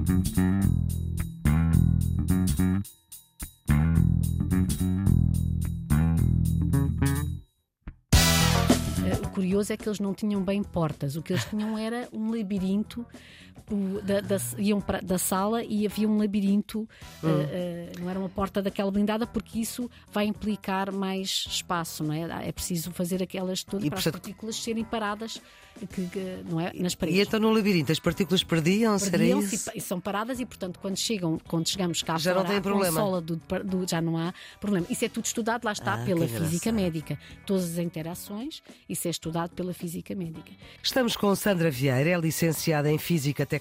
Eh, o curioso é que eles não tinham bem portas, o que eles tinham era um labirinto o, da, da, iam pra, da sala e havia um labirinto, hum. uh, uh, não era uma porta daquela blindada, porque isso vai implicar mais espaço, não é? É preciso fazer aquelas todas para portanto... as partículas serem paradas que, que, não é, nas paredes. E então no labirinto as partículas perdiam-se? Perdiam -se e são paradas e, portanto, quando, chegam, quando chegamos cá já não tem problema. Do, do, já não há problema. Isso é tudo estudado, lá está, ah, pela física médica. Todas as interações, isso é estudado pela física médica. Estamos com Sandra Vieira, é licenciada em Física Tecnológica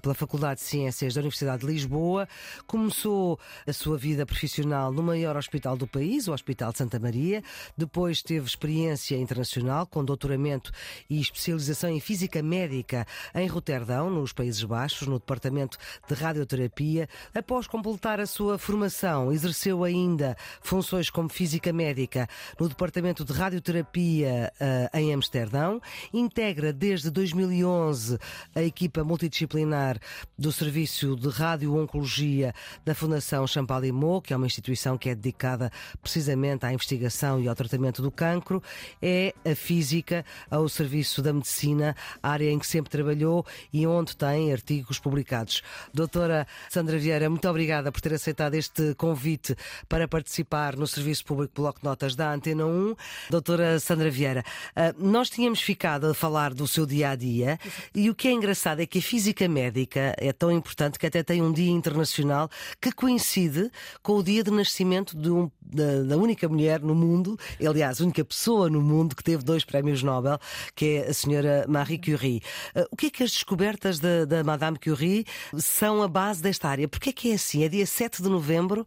pela Faculdade de Ciências da Universidade de Lisboa. Começou a sua vida profissional no maior hospital do país, o Hospital de Santa Maria. Depois teve experiência internacional com doutoramento e especialização em Física Médica em Roterdão, nos Países Baixos, no Departamento de Radioterapia. Após completar a sua formação, exerceu ainda funções como Física Médica no Departamento de Radioterapia uh, em Amsterdão. Integra desde 2011 a equipa multidisciplinar do Serviço de Radio-Oncologia da Fundação Champalimau, que é uma instituição que é dedicada precisamente à investigação e ao tratamento do cancro. É a física ao serviço da medicina, área em que sempre trabalhou e onde tem artigos publicados. Doutora Sandra Vieira, muito obrigada por ter aceitado este convite para participar no Serviço Público Bloco de Notas da Antena 1. Doutora Sandra Vieira, ah, nós tínhamos ficado a falar do seu dia a dia e o que é engraçado é que física médica é tão importante que até tem um dia internacional que coincide com o dia de nascimento de um, da, da única mulher no mundo, aliás, a única pessoa no mundo que teve dois prémios Nobel, que é a senhora Marie Curie. Uh, o que é que as descobertas da, da Madame Curie são a base desta área? Porque é que é assim? É dia 7 de novembro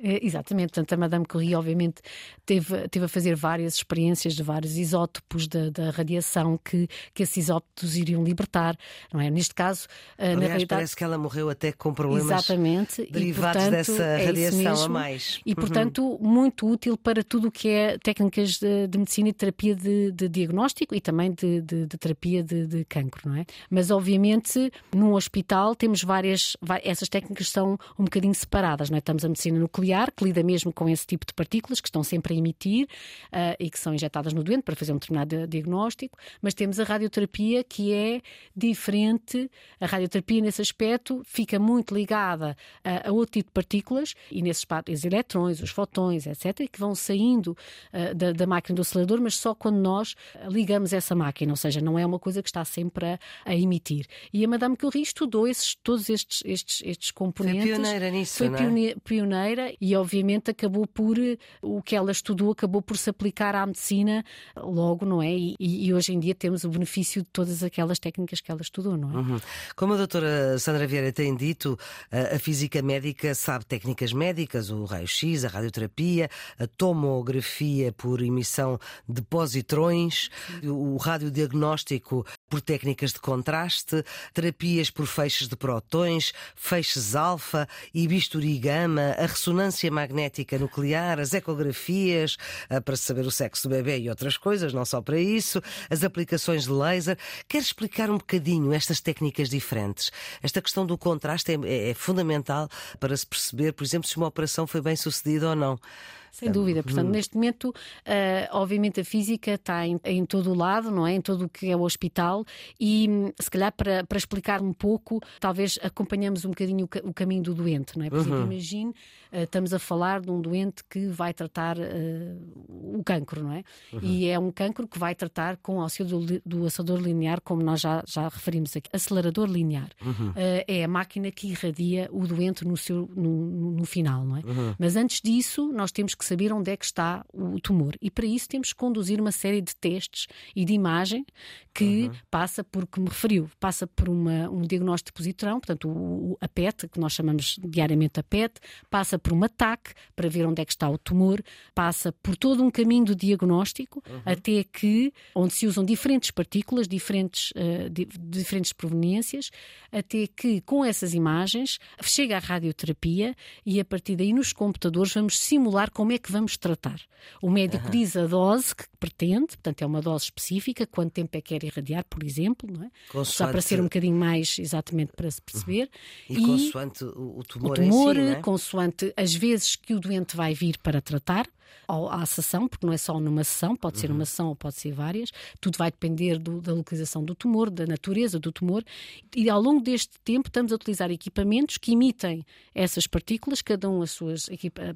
é, exatamente, portanto, a Madame Curie, obviamente, teve, teve a fazer várias experiências de vários isótopos da, da radiação que, que esses isótopos iriam libertar, não é? Neste caso, Aliás, na realidade. Parece que ela morreu até com problemas exatamente, derivados e, portanto, dessa é radiação mesmo, a mais. E, uhum. portanto, uhum. muito útil para tudo o que é técnicas de, de medicina e terapia de, de, diagnóstico e também de, de terapia de, cancro, não é? Mas, obviamente, num hospital temos várias. Essas técnicas são um bocadinho separadas, não é? Estamos a medicina nuclear nuclear, que lida mesmo com esse tipo de partículas que estão sempre a emitir uh, e que são injetadas no doente para fazer um determinado diagnóstico, mas temos a radioterapia que é diferente. A radioterapia, nesse aspecto, fica muito ligada a, a outro tipo de partículas e nesses os eletrões, os fotões, etc., que vão saindo uh, da, da, máquina do acelerador, mas só quando nós ligamos essa máquina, ou seja, não é uma coisa que está sempre a, a emitir. E a Madame Curie estudou esses, todos estes, estes, estes componentes. Foi pioneira nisso, Foi é? pioneira e obviamente acabou por o que ela estudou acabou por se aplicar à medicina logo, não é? E, e hoje em dia temos o benefício de todas aquelas técnicas que ela estudou, não é? Uhum. Como a doutora Sandra Vieira tem dito, a física médica sabe técnicas médicas, o raio-x, a radioterapia, a tomografia por emissão de positrões, o radiodiagnóstico por técnicas de contraste, terapias por feixes de protões, feixes alfa e bisturi gama, a ressonância magnética nuclear, as ecografias eh, para saber o sexo do bebê e outras coisas, não só para isso, as aplicações de laser. Quer explicar um bocadinho estas técnicas diferentes? Esta questão do contraste é, é, é fundamental para se perceber, por exemplo, se uma operação foi bem sucedida ou não. Sem dúvida. Portanto, hum. neste momento, uh, obviamente, a física está em, em, todo o lado, não é? Em todo o que é o hospital e, se calhar, para, para explicar um pouco, talvez acompanhamos um bocadinho o, o caminho do doente, não é? Por exemplo, uhum. imagine, uh, estamos a falar de um doente que vai tratar uh, o cancro, não é? Uhum. E é um cancro que vai tratar com o auxílio do, do acelerador linear, como nós já, já referimos aqui. Acelerador linear uhum. é a máquina que irradia o doente no, seu, no, no final, não é? Uhum. Mas antes disso, nós temos que saber onde é que está o tumor. E para isso temos que conduzir uma série de testes e de imagem que uhum. passa por que me referiu, passa por uma, um diagnóstico de positrão, portanto, o, a PET, que nós chamamos diariamente a PET, passa por um ataque para ver onde é que está o tumor, passa por todo um caminho do diagnóstico uhum. até que, onde se usam diferentes partículas, diferentes, uh, de, diferentes proveniências, até que com essas imagens chega a radioterapia e a partir daí nos computadores vamos simular como é que vamos tratar. O médico uhum. diz a dose que pretende, portanto é uma dose específica, quanto tempo é que quer irradiar, por exemplo, não é? Consoante... Só para ser um bocadinho mais exatamente para se perceber. Uhum. E, e consoante o tumor, o tumor si, é? consoante as vezes que o doente vai vir para tratar, à sessão, porque não é só numa sessão, pode uhum. ser uma sessão ou pode ser várias, tudo vai depender do, da localização do tumor, da natureza do tumor, e ao longo deste tempo estamos a utilizar equipamentos que imitem essas partículas, cada um as suas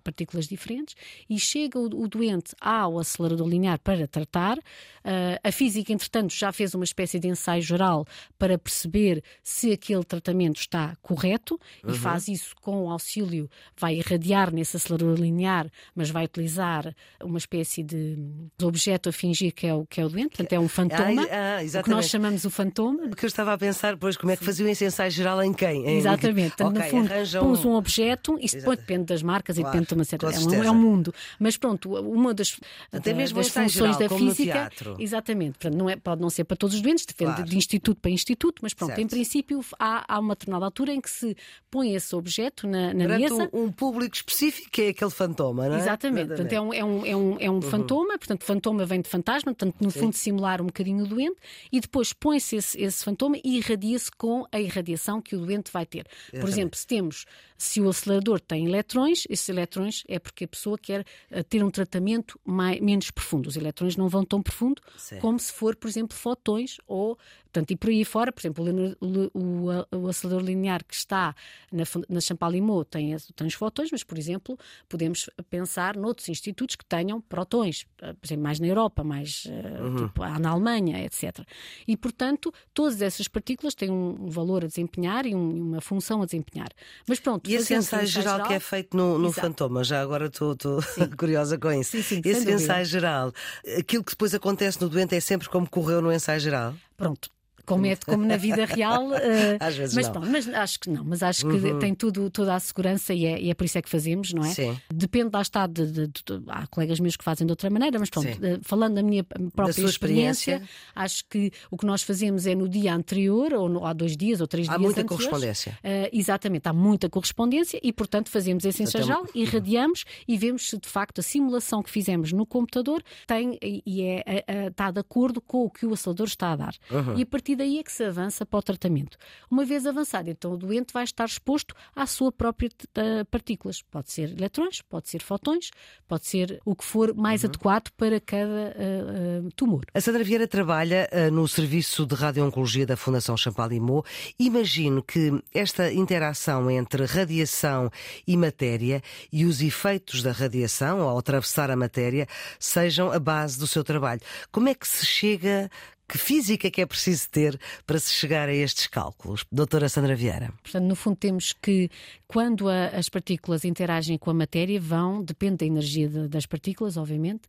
partículas diferentes, e chega o, o doente ao acelerador linear para tratar. Uh, a física, entretanto, já fez uma espécie de ensaio geral para perceber se aquele tratamento está correto uhum. e faz isso com o auxílio, vai irradiar nesse acelerador linear, mas vai utilizar uma espécie de objeto a fingir que é o, que é o doente, portanto é um fantoma, ah, ah, o que nós chamamos o fantoma. Porque eu estava a pensar, pois, como é que fazia esse ensaio geral em quem? Em... Exatamente, portanto, okay, no fundo, pomos um objeto, isto depois depende das marcas claro, e depende de uma certa. É um, é um, mundo. Mas pronto, uma das, Até mesmo das funções geral, da física. Exatamente, portanto, não é, pode não ser para todos os doentes, depende claro. de instituto para instituto, mas pronto, certo. em princípio há, há uma determinada altura em que se põe esse objeto na, na mesa. Um, um público específico é aquele fantoma, não é? Exatamente, portanto, é um, é um, é um, é um uhum. fantoma, portanto, fantoma vem de fantasma, portanto, no Sim. fundo, simular um bocadinho o doente, e depois põe-se esse, esse, fantoma e irradia-se com a irradiação que o doente vai ter. Exatamente. Por exemplo, se temos, se o acelerador tem eletrões, esses eletrões é porque a pessoa quer uh, ter um tratamento mais, menos profundo. Os eletrões não vão tão profundo Sim. como se for, por exemplo, fotões ou Portanto, e por aí fora, por exemplo, o, o, o acelerador linear que está na, na Champalimau tem, tem os fotões, mas, por exemplo, podemos pensar noutros institutos que tenham protões, eh, por exemplo, mais na Europa, mais eh, uhum. tipo, na Alemanha, etc. E, portanto, todas essas partículas têm um valor a desempenhar e um, uma função a desempenhar. Mas pronto, e esse ensaio geral, geral, que é feito no, no Fantoma, já agora estou curiosa com isso. Sim, sim, esse ensaio geral, aquilo que depois acontece no doente é sempre como correu no ensaio geral? Pronto, como, é, como na vida real. Uh, Às vezes mas, não. Bom, mas acho que não, mas acho que uhum. tem tudo, toda a segurança e é, e é, por isso é que fazemos, não é? Sim. Depende lá está de, de, de, Há colegas meus que fazem de outra maneira, mas pronto, falando da minha própria da experiência, experiência, acho que o que nós fazemos é no dia anterior, ou no, há dois dias ou três há dias. Há muita anteriores, correspondência. Uh, exatamente, há muita correspondência e, portanto, fazemos esse ensajal, Até... irradiamos e vemos se de facto a simulação que fizemos no computador tem e é, está de acordo com o que o acelerador está a dar. Uhum. E a partir daí é que se avança para o tratamento. Uma vez avançado, então o doente vai estar exposto à sua própria uh, partículas. Pode ser eletrões, pode ser fotões, pode ser o que for mais uhum. adequado para cada uh, uh, tumor. A Sandra Vieira trabalha no serviço de radio-oncologia da Fundação Champalimau. Imagino que esta interação entre radiação e matéria e os efeitos da radiação ao atravessar a matéria sejam a base do seu trabalho. Como é que se chega que física que é preciso ter para se chegar a estes cálculos? Doutora Sandra Vieira. Portanto, no fundo, temos que, quando a, as partículas interagem com a matéria, vão, depende da energia de, das partículas, obviamente,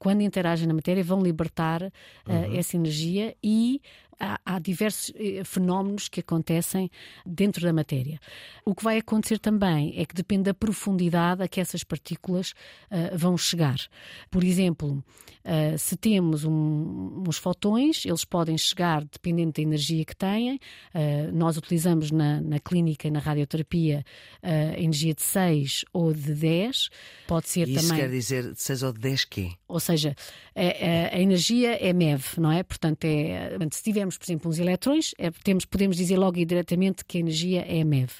quando interagem na matéria, vão libertar uh, uhum. essa energia e há, há diversos eh, fenómenos que acontecem dentro da matéria. O que vai acontecer também é que depende da profundidade a que essas partículas uh, vão chegar. Por exemplo, uh, se temos um, uns fotões, eles podem chegar, dependendo da energia que têm. Uh, nós utilizamos na, na clínica, na radioterapia, a energia de 6 ou de 10. Pode ser Isso também. quer dizer de 6 ou de 10 quê? Ou seja, a, a, energia é MEV, não é? Portanto, é, se tivermos por exemplo, uns eletrões, é, temos, podemos dizer logo e diretamente que a energia é MEV.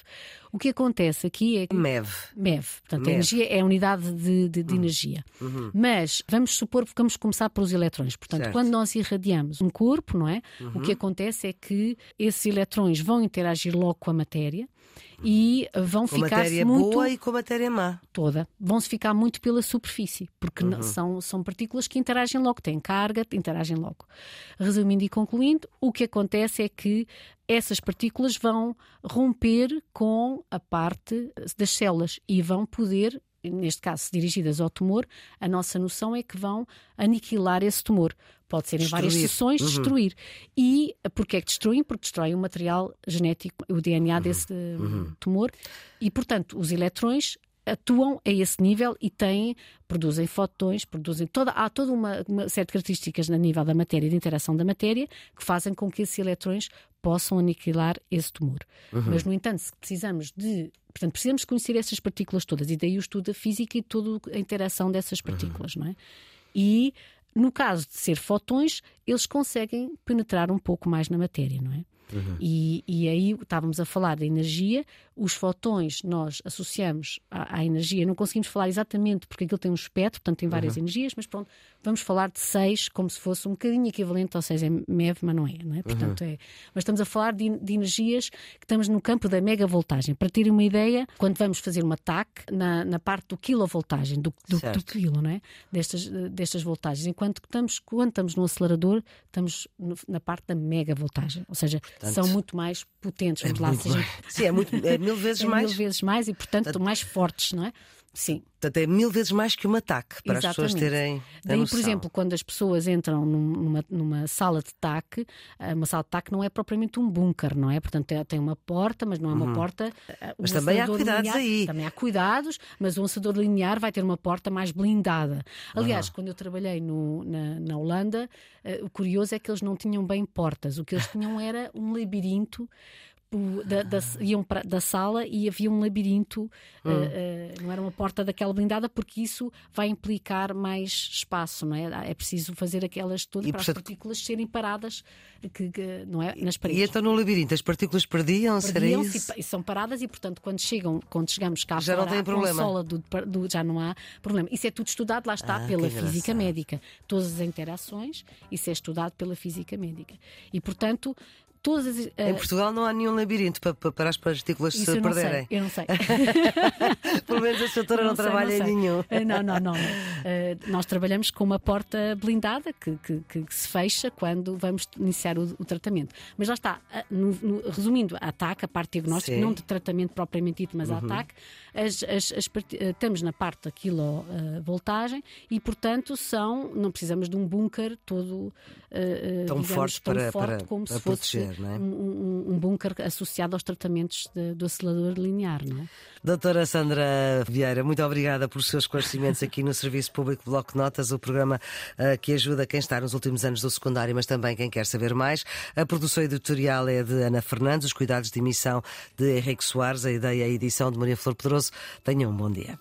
O que acontece aqui é que. MEV. MEV. Portanto, MEV. a energia é a unidade de, de, de uhum. energia. Uhum. Mas vamos supor que vamos começar pelos eletrões. Portanto, certo. quando nós irradiamos um corpo, não é? Uhum. O que acontece é que esses eletrões vão interagir logo com a matéria e vão com ficar matéria muito boa e com a matéria má toda vão se ficar muito pela superfície porque uhum. são são partículas que interagem logo têm carga interagem logo resumindo e concluindo o que acontece é que essas partículas vão romper com a parte das células e vão poder neste caso dirigidas ao tumor, a nossa noção é que vão aniquilar esse tumor. Pode ser em destruir. várias sessões, uhum. destruir. E porquê é que destruem? Porque destroem o material genético, o DNA uhum. desse uhum. tumor. E, portanto, os eletrões atuam a esse nível e têm, produzem fotões, produzem toda, há toda uma, uma série de características no nível da matéria, de interação da matéria, que fazem com que esses eletrões possam aniquilar esse tumor. Uhum. Mas, no entanto, se precisamos de. Portanto, precisamos conhecer essas partículas todas, e daí o estudo da física e toda a interação dessas partículas, uhum. não é? E No caso de ser fotões, eles conseguem penetrar um pouco mais na matéria, não é? Uhum. E, e aí estávamos a falar da energia, os fotões nós associamos à, à, energia, não conseguimos falar exatamente porque aquilo tem um espectro, portanto tem várias uhum. energias, mas pronto, vamos falar de 6 como se fosse um bocadinho equivalente ao 6 MeV, mas não é, não é? Portanto, uhum. é. Mas estamos a falar de, de, energias que estamos no campo da megavoltagem. Para terem uma ideia, quando vamos fazer um ataque na, na parte do quilovoltagem, do, do, do quilo, não é? Destas, destas voltagens, enquanto que estamos, quando estamos no acelerador, estamos na parte da megavoltagem, ou seja, portanto, são muito mais potentes. É lá, seja... Sim, é, muito, é mil vezes é mais. Mil vezes mais e, portanto, portanto, mais fortes, não é? Sim. Portanto, é mil vezes mais que um ataque, para Exatamente. as pessoas terem. Daí, por exemplo, quando as pessoas entram numa, numa sala de TAC, eh, uma sala de TAC não é propriamente um bunker, não é? Portanto, tem uma porta, mas não é uma uhum. porta. Eh, mas também há cuidados linear, aí. Também há cuidados, mas o lançador linear vai ter uma porta mais blindada. Aliás, uhum. quando eu trabalhei no, na, na Holanda, uh, o curioso é que eles não tinham bem portas. O que eles tinham era um labirinto da, da, iam para, da sala e havia um labirinto, hum. uh, uh, não era uma porta daquela blindada, porque isso vai implicar mais espaço, não é? É preciso fazer aquelas todas e, para portanto, as partículas serem paradas que, que, não é, nas paredes. E então no labirinto as partículas perdiam-se? Perdiam e, são paradas e, portanto, quando chegam, quando chegamos cá já fora, não tem problema. consola do, do, já não há problema. Isso é tudo estudado, lá está, ah, pela física médica. Todas as interações, isso é estudado pela física médica. E, portanto, todas as, uh... Em Portugal não há nenhum labirinto para, para as partículas Isso se perderem. eu não sei. Pelo menos a doutora não, não, trabalha em nenhum. Eh, não, não, não. Uh, nós trabalhamos com uma porta blindada que, que, que, se fecha quando vamos iniciar o, o tratamento. Mas lá está, no, no, resumindo, a ataque, a parte diagnóstica, Sim. não de tratamento propriamente dito, mas uhum. a ataque, as, as, as, estamos na parte da quilovoltagem e, portanto, são, não precisamos de um bunker todo uh, tão digamos, forte, tão para, forte para, como para se fosse é? um, um, bunker associado aos tratamentos de, do acelerador linear. Não é? Doutora Sandra Vieira, muito obrigada pelos seus esclarecimentos aqui no Serviço Público Bloco Notas, o programa uh, que ajuda quem está nos últimos anos do secundário, mas também quem quer saber mais. A produção editorial é de Ana Fernandes, os cuidados de emissão de Henrique Soares, a ideia e a edição de Maria Flor Pedroso. Tenham um bom dia.